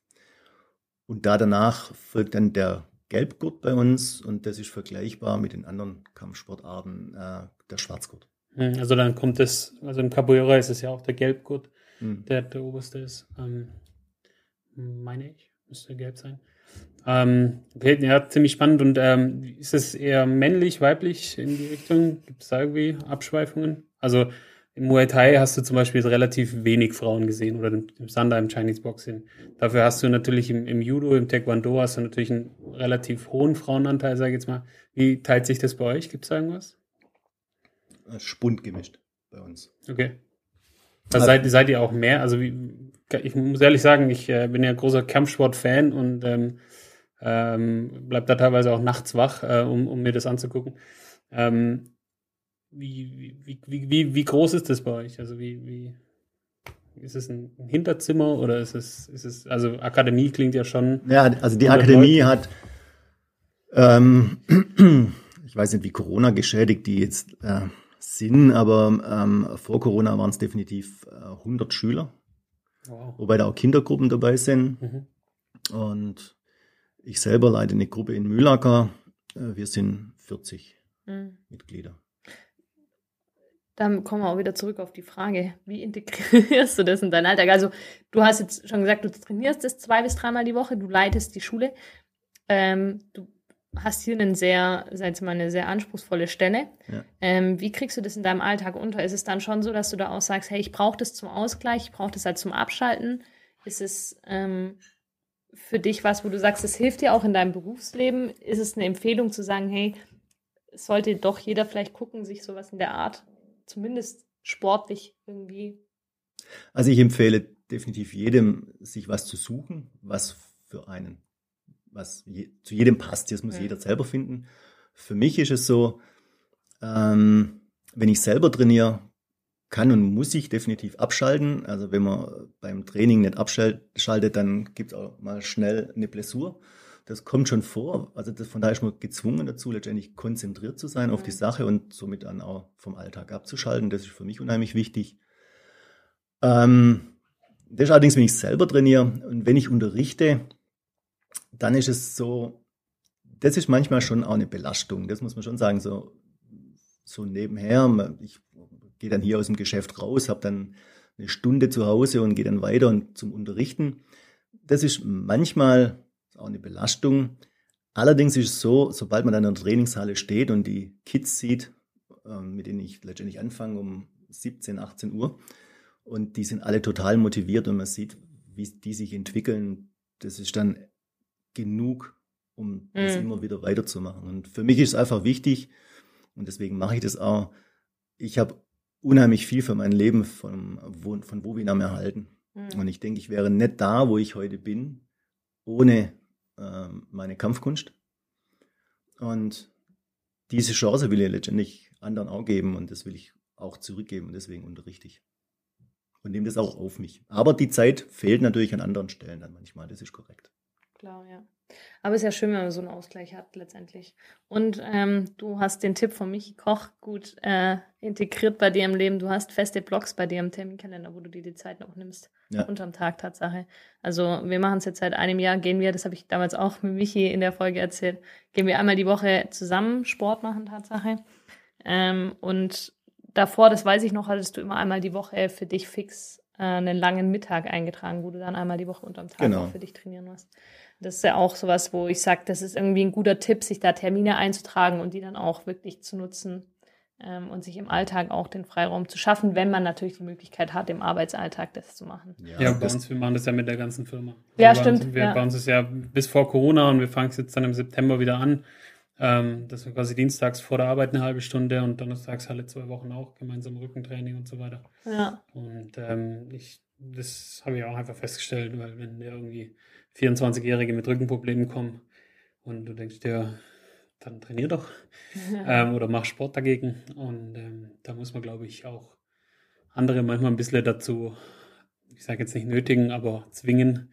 Und da danach folgt dann der Gelbgurt bei uns und das ist vergleichbar mit den anderen Kampfsportarten, äh, der Schwarzgurt. Hm, Also dann kommt das, also im Capoeira ist es ja auch der Gelbgurt, Hm. der der oberste ist. Ähm, meine ich, müsste gelb sein. Ähm, okay, ja, ziemlich spannend. Und ähm, ist es eher männlich, weiblich in die Richtung? Gibt es da irgendwie Abschweifungen? Also im Muay Thai hast du zum Beispiel relativ wenig Frauen gesehen oder im, im Sanda, im Chinese Boxing. Dafür hast du natürlich im, im Judo, im Taekwondo hast du natürlich einen relativ hohen Frauenanteil, sage ich jetzt mal. Wie teilt sich das bei euch? Gibt es da irgendwas? Äh, Spund gemischt bei uns. Okay. Also seid, seid ihr auch mehr? Also wie, ich muss ehrlich sagen, ich äh, bin ja großer Kampfsport-Fan und ähm, ähm, bleib da teilweise auch nachts wach, äh, um, um mir das anzugucken. Ähm, wie, wie, wie, wie, wie groß ist das bei euch? Also wie, wie ist es ein Hinterzimmer oder ist es, ist es, also Akademie klingt ja schon. Ja, also die 100 Akademie Leute. hat, ähm, *clears throat* ich weiß nicht, wie Corona geschädigt die jetzt äh, sind, aber ähm, vor Corona waren es definitiv äh, 100 Schüler, Wow. wobei da auch Kindergruppen dabei sind. Mhm. Und ich selber leite eine Gruppe in Mühlacker. Äh, Wir sind 40 mhm. Mitglieder. Dann kommen wir auch wieder zurück auf die Frage, wie integrierst du das in deinen Alltag? Also du hast jetzt schon gesagt, du trainierst das zwei bis dreimal die Woche, du leitest die Schule. Ähm, du hast hier einen sehr, sag mal, eine sehr anspruchsvolle Stelle. Ja. Ähm, wie kriegst du das in deinem Alltag unter? Ist es dann schon so, dass du da auch sagst, hey, ich brauche das zum Ausgleich, ich brauche das halt zum Abschalten? Ist es ähm, für dich was, wo du sagst, es hilft dir auch in deinem Berufsleben? Ist es eine Empfehlung zu sagen, hey, sollte doch jeder vielleicht gucken, sich sowas in der Art, zumindest sportlich irgendwie? Also ich empfehle definitiv jedem, sich was zu suchen, was für einen was je, zu jedem passt. Das muss ja. jeder selber finden. Für mich ist es so, ähm, wenn ich selber trainiere, kann und muss ich definitiv abschalten. Also wenn man beim Training nicht abschaltet, dann gibt es auch mal schnell eine Blessur. Das kommt schon vor. Also das, von daher ist man gezwungen dazu, letztendlich konzentriert zu sein auf die Sache und somit dann auch vom Alltag abzuschalten. Das ist für mich unheimlich wichtig. Ähm, das ist allerdings, wenn ich selber trainiere und wenn ich unterrichte, dann ist es so, das ist manchmal schon auch eine Belastung. Das muss man schon sagen, so, so nebenher. Ich gehe dann hier aus dem Geschäft raus, habe dann eine Stunde zu Hause und gehe dann weiter und zum Unterrichten. Das ist manchmal auch eine Belastung. Allerdings ist es so, sobald man dann in der Trainingshalle steht und die Kids sieht, ähm, mit denen ich letztendlich anfange um 17, 18 Uhr, und die sind alle total motiviert und man sieht, wie die sich entwickeln, das ist dann genug, um mhm. das immer wieder weiterzumachen. Und für mich ist es einfach wichtig, und deswegen mache ich das auch, ich habe unheimlich viel für mein Leben von, von Wowinam erhalten. Mhm. Und ich denke, ich wäre nicht da, wo ich heute bin, ohne äh, meine Kampfkunst. Und diese Chance will ich letztendlich anderen auch geben und das will ich auch zurückgeben und deswegen unterrichte ich. Und nehme das auch auf mich. Aber die Zeit fehlt natürlich an anderen Stellen dann manchmal, das ist korrekt. Klar, ja. Aber es ist ja schön, wenn man so einen Ausgleich hat letztendlich. Und ähm, du hast den Tipp von Michi Koch gut äh, integriert bei dir im Leben. Du hast feste Blocks bei dir im Terminkalender, wo du dir die Zeit noch nimmst. Ja. Unterm Tag Tatsache. Also wir machen es jetzt seit einem Jahr, gehen wir, das habe ich damals auch mit Michi in der Folge erzählt, gehen wir einmal die Woche zusammen Sport machen Tatsache. Ähm, und davor, das weiß ich noch, hattest du immer einmal die Woche für dich fix einen langen Mittag eingetragen, wo du dann einmal die Woche unterm Tag genau. auch für dich trainieren musst. Das ist ja auch sowas, wo ich sage, das ist irgendwie ein guter Tipp, sich da Termine einzutragen und die dann auch wirklich zu nutzen ähm, und sich im Alltag auch den Freiraum zu schaffen, wenn man natürlich die Möglichkeit hat, im Arbeitsalltag das zu machen. Ja, ja bei uns, wir machen das ja mit der ganzen Firma. Ja, also stimmt. Uns, wir, ja. Bei uns ist ja bis vor Corona und wir fangen es jetzt dann im September wieder an. Ähm, das ist quasi dienstags vor der Arbeit eine halbe Stunde und donnerstags alle zwei Wochen auch gemeinsam Rückentraining und so weiter. Ja. Und ähm, ich, das habe ich auch einfach festgestellt, weil wenn irgendwie 24-Jährige mit Rückenproblemen kommen und du denkst dir, dann trainier doch ähm, oder mach Sport dagegen. Und ähm, da muss man, glaube ich, auch andere manchmal ein bisschen dazu, ich sage jetzt nicht nötigen, aber zwingen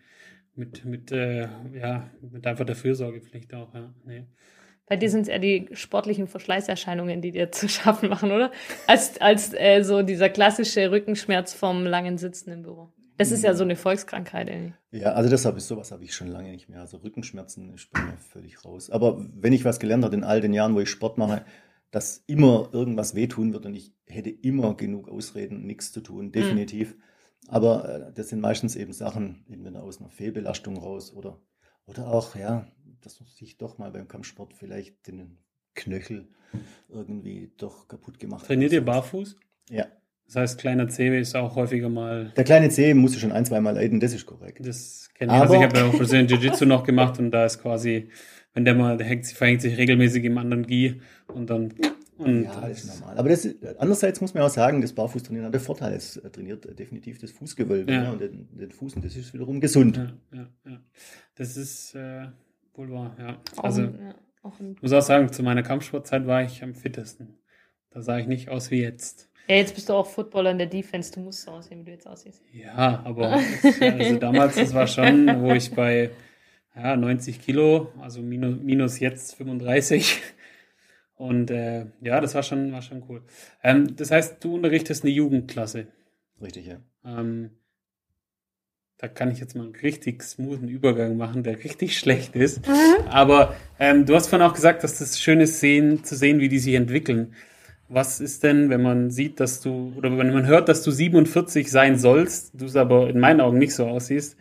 mit, mit, äh, ja, mit einfach der Fürsorgepflicht auch. Ja. Nee. Bei dir sind es eher die sportlichen Verschleißerscheinungen, die dir zu *laughs* schaffen machen, oder? Als, als äh, so dieser klassische Rückenschmerz vom langen Sitzen im Büro. Das ist ja so eine Volkskrankheit, ey. Ja, also deshalb ist sowas habe ich schon lange nicht mehr. Also Rückenschmerzen ist bei mir völlig raus. Aber wenn ich was gelernt habe in all den Jahren, wo ich Sport mache, dass immer irgendwas wehtun wird und ich hätte immer genug Ausreden, nichts zu tun, definitiv. Mhm. Aber äh, das sind meistens eben Sachen, eben aus einer Fehlbelastung raus oder, oder auch, ja, dass man sich doch mal beim Kampfsport vielleicht den Knöchel irgendwie doch kaputt gemacht Trainiert ihr barfuß? Ja. Das heißt, kleiner Zeh ist auch häufiger mal. Der kleine Zeh musste schon ein, zweimal leiden, das ist korrekt. Das kenne ich. Also ich habe ja auch Brazilian Jiu-Jitsu noch gemacht und da ist quasi, wenn der mal, der hängt, verhängt sich regelmäßig im anderen Gi und dann. Und ja, das ist normal. Aber das, andererseits muss man auch sagen, das Barfußtrainieren hat der Vorteil. Es trainiert definitiv das Fußgewölbe ja. ne, und den, den Fuß und das ist wiederum gesund. Ja, ja, ja. Das ist äh, wohl wahr, ja. Also, ja, ich muss auch sagen, zu meiner Kampfsportzeit war ich am fittesten. Da sah ich nicht aus wie jetzt. Ja, jetzt bist du auch Footballer in der Defense, du musst so aussehen, wie du jetzt aussiehst. Ja, aber *laughs* das, also damals, das war schon, wo ich bei ja, 90 Kilo, also minus, minus jetzt 35. Und äh, ja, das war schon, war schon cool. Ähm, das heißt, du unterrichtest eine Jugendklasse. Richtig, ja. Ähm, da kann ich jetzt mal einen richtig smoothen Übergang machen, der richtig *laughs* schlecht ist. Mhm. Aber ähm, du hast vorhin auch gesagt, dass das schön ist, sehen, zu sehen, wie die sich entwickeln. Was ist denn, wenn man sieht, dass du, oder wenn man hört, dass du 47 sein sollst, du es aber in meinen Augen nicht so aussiehst,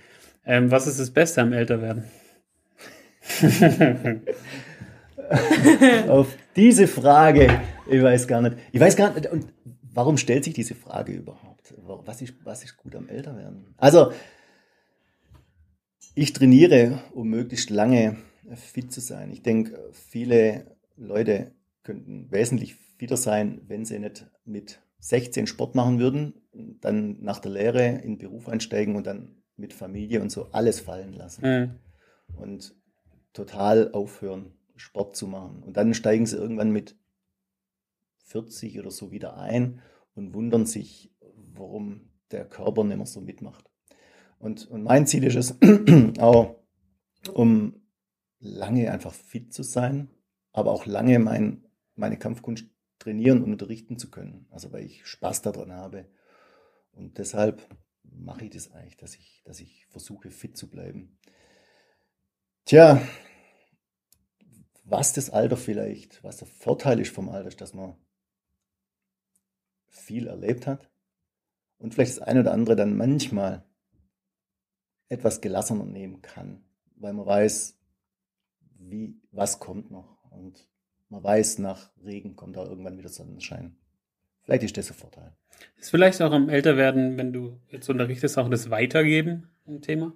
ähm, was ist das Beste am Älterwerden? *laughs* Auf diese Frage, ich weiß gar nicht. Ich weiß gar nicht, und warum stellt sich diese Frage überhaupt? Was ist, was ist gut am Älterwerden? Also, ich trainiere, um möglichst lange fit zu sein. Ich denke, viele Leute könnten wesentlich fitter sein, wenn sie nicht mit 16 Sport machen würden, dann nach der Lehre in den Beruf einsteigen und dann mit Familie und so alles fallen lassen. Mhm. Und total aufhören, Sport zu machen. Und dann steigen sie irgendwann mit 40 oder so wieder ein und wundern sich, warum der Körper nicht mehr so mitmacht. Und, und mein Ziel ist es, *clears throat* auch um lange einfach fit zu sein, aber auch lange mein, meine Kampfkunst trainieren und unterrichten zu können. Also weil ich Spaß daran habe. Und deshalb mache ich das eigentlich, dass ich, dass ich versuche, fit zu bleiben. Tja, was das Alter vielleicht, was der Vorteil ist vom Alter, ist, dass man viel erlebt hat und vielleicht das eine oder andere dann manchmal etwas gelassener nehmen kann, weil man weiß, wie, was kommt noch. Und man weiß, nach Regen kommt da irgendwann wieder Sonnenschein. Vielleicht ist das ein Vorteil. Ist vielleicht auch am Älterwerden, wenn du jetzt unterrichtest, auch das Weitergeben ein Thema?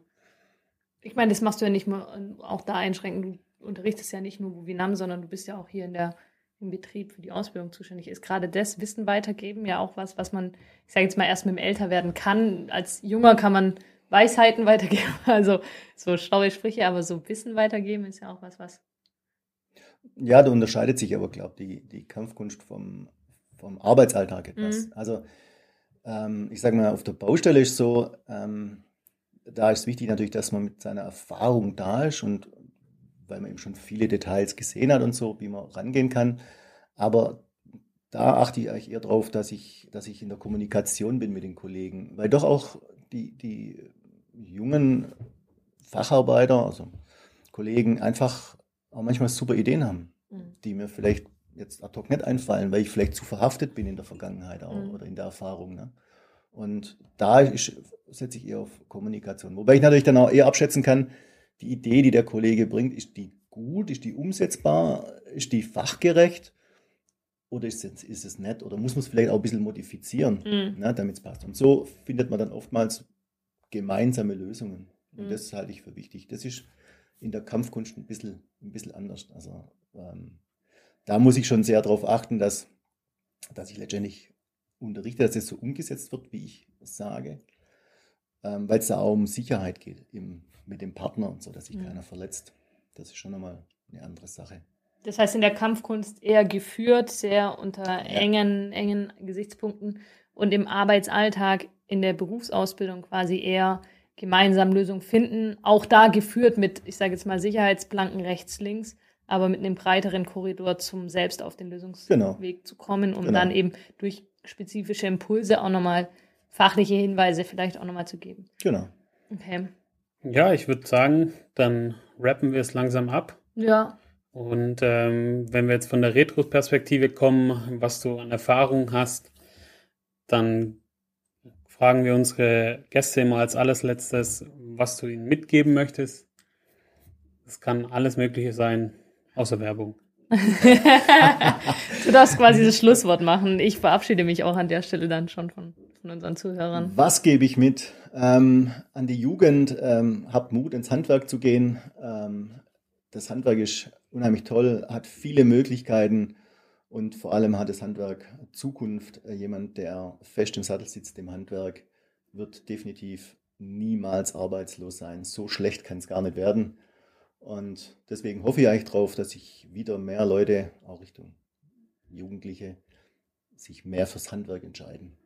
Ich meine, das machst du ja nicht nur auch da einschränken. Du unterrichtest ja nicht nur Vietnam, sondern du bist ja auch hier in der, im Betrieb für die Ausbildung zuständig. Ist gerade das Wissen weitergeben ja auch was, was man, ich sage jetzt mal, erst mit dem Älterwerden kann. Als Junger kann man Weisheiten weitergeben, *laughs* also so schlaue Sprüche, aber so Wissen weitergeben ist ja auch was, was. Ja, da unterscheidet sich aber, glaube ich, die, die Kampfkunst vom, vom Arbeitsalltag etwas. Mhm. Also, ähm, ich sage mal, auf der Baustelle ist so, ähm, da ist wichtig natürlich, dass man mit seiner Erfahrung da ist und weil man eben schon viele Details gesehen hat und so, wie man rangehen kann. Aber da achte ich eigentlich eher darauf, dass ich, dass ich in der Kommunikation bin mit den Kollegen, weil doch auch die, die jungen Facharbeiter, also Kollegen, einfach auch manchmal super Ideen haben, mhm. die mir vielleicht jetzt ad hoc nicht einfallen, weil ich vielleicht zu verhaftet bin in der Vergangenheit auch mhm. oder in der Erfahrung. Ne? Und da setze ich eher auf Kommunikation. Wobei ich natürlich dann auch eher abschätzen kann, die Idee, die der Kollege bringt, ist die gut, ist die umsetzbar, ist die fachgerecht oder ist es, ist es nett oder muss man es vielleicht auch ein bisschen modifizieren, mhm. ne, damit es passt. Und so findet man dann oftmals gemeinsame Lösungen. Und mhm. das halte ich für wichtig. Das ist in der Kampfkunst ein bisschen, ein bisschen anders. Also ähm, da muss ich schon sehr darauf achten, dass, dass ich letztendlich unterrichte, dass es so umgesetzt wird, wie ich sage, ähm, weil es da auch um Sicherheit geht im, mit dem Partner und so, dass sich mhm. keiner verletzt. Das ist schon einmal eine andere Sache. Das heißt, in der Kampfkunst eher geführt, sehr unter ja. engen, engen Gesichtspunkten und im Arbeitsalltag in der Berufsausbildung quasi eher gemeinsam Lösungen finden. Auch da geführt mit, ich sage jetzt mal, Sicherheitsplanken rechts, links, aber mit einem breiteren Korridor zum selbst auf den Lösungsweg genau. zu kommen, um genau. dann eben durch spezifische Impulse auch nochmal fachliche Hinweise vielleicht auch nochmal zu geben. Genau. Okay. Ja, ich würde sagen, dann rappen wir es langsam ab. Ja. Und ähm, wenn wir jetzt von der Retro-Perspektive kommen, was du an Erfahrung hast, dann fragen wir unsere Gäste immer als alles letztes, was du ihnen mitgeben möchtest. Es kann alles Mögliche sein, außer Werbung. *laughs* du darfst quasi das Schlusswort machen. Ich verabschiede mich auch an der Stelle dann schon von, von unseren Zuhörern. Was gebe ich mit ähm, an die Jugend? Ähm, habt Mut, ins Handwerk zu gehen. Ähm, das Handwerk ist unheimlich toll, hat viele Möglichkeiten und vor allem hat das Handwerk Zukunft. Äh, jemand, der fest im Sattel sitzt im Handwerk, wird definitiv niemals arbeitslos sein. So schlecht kann es gar nicht werden. Und deswegen hoffe ich eigentlich darauf, dass sich wieder mehr Leute, auch Richtung Jugendliche, sich mehr fürs Handwerk entscheiden.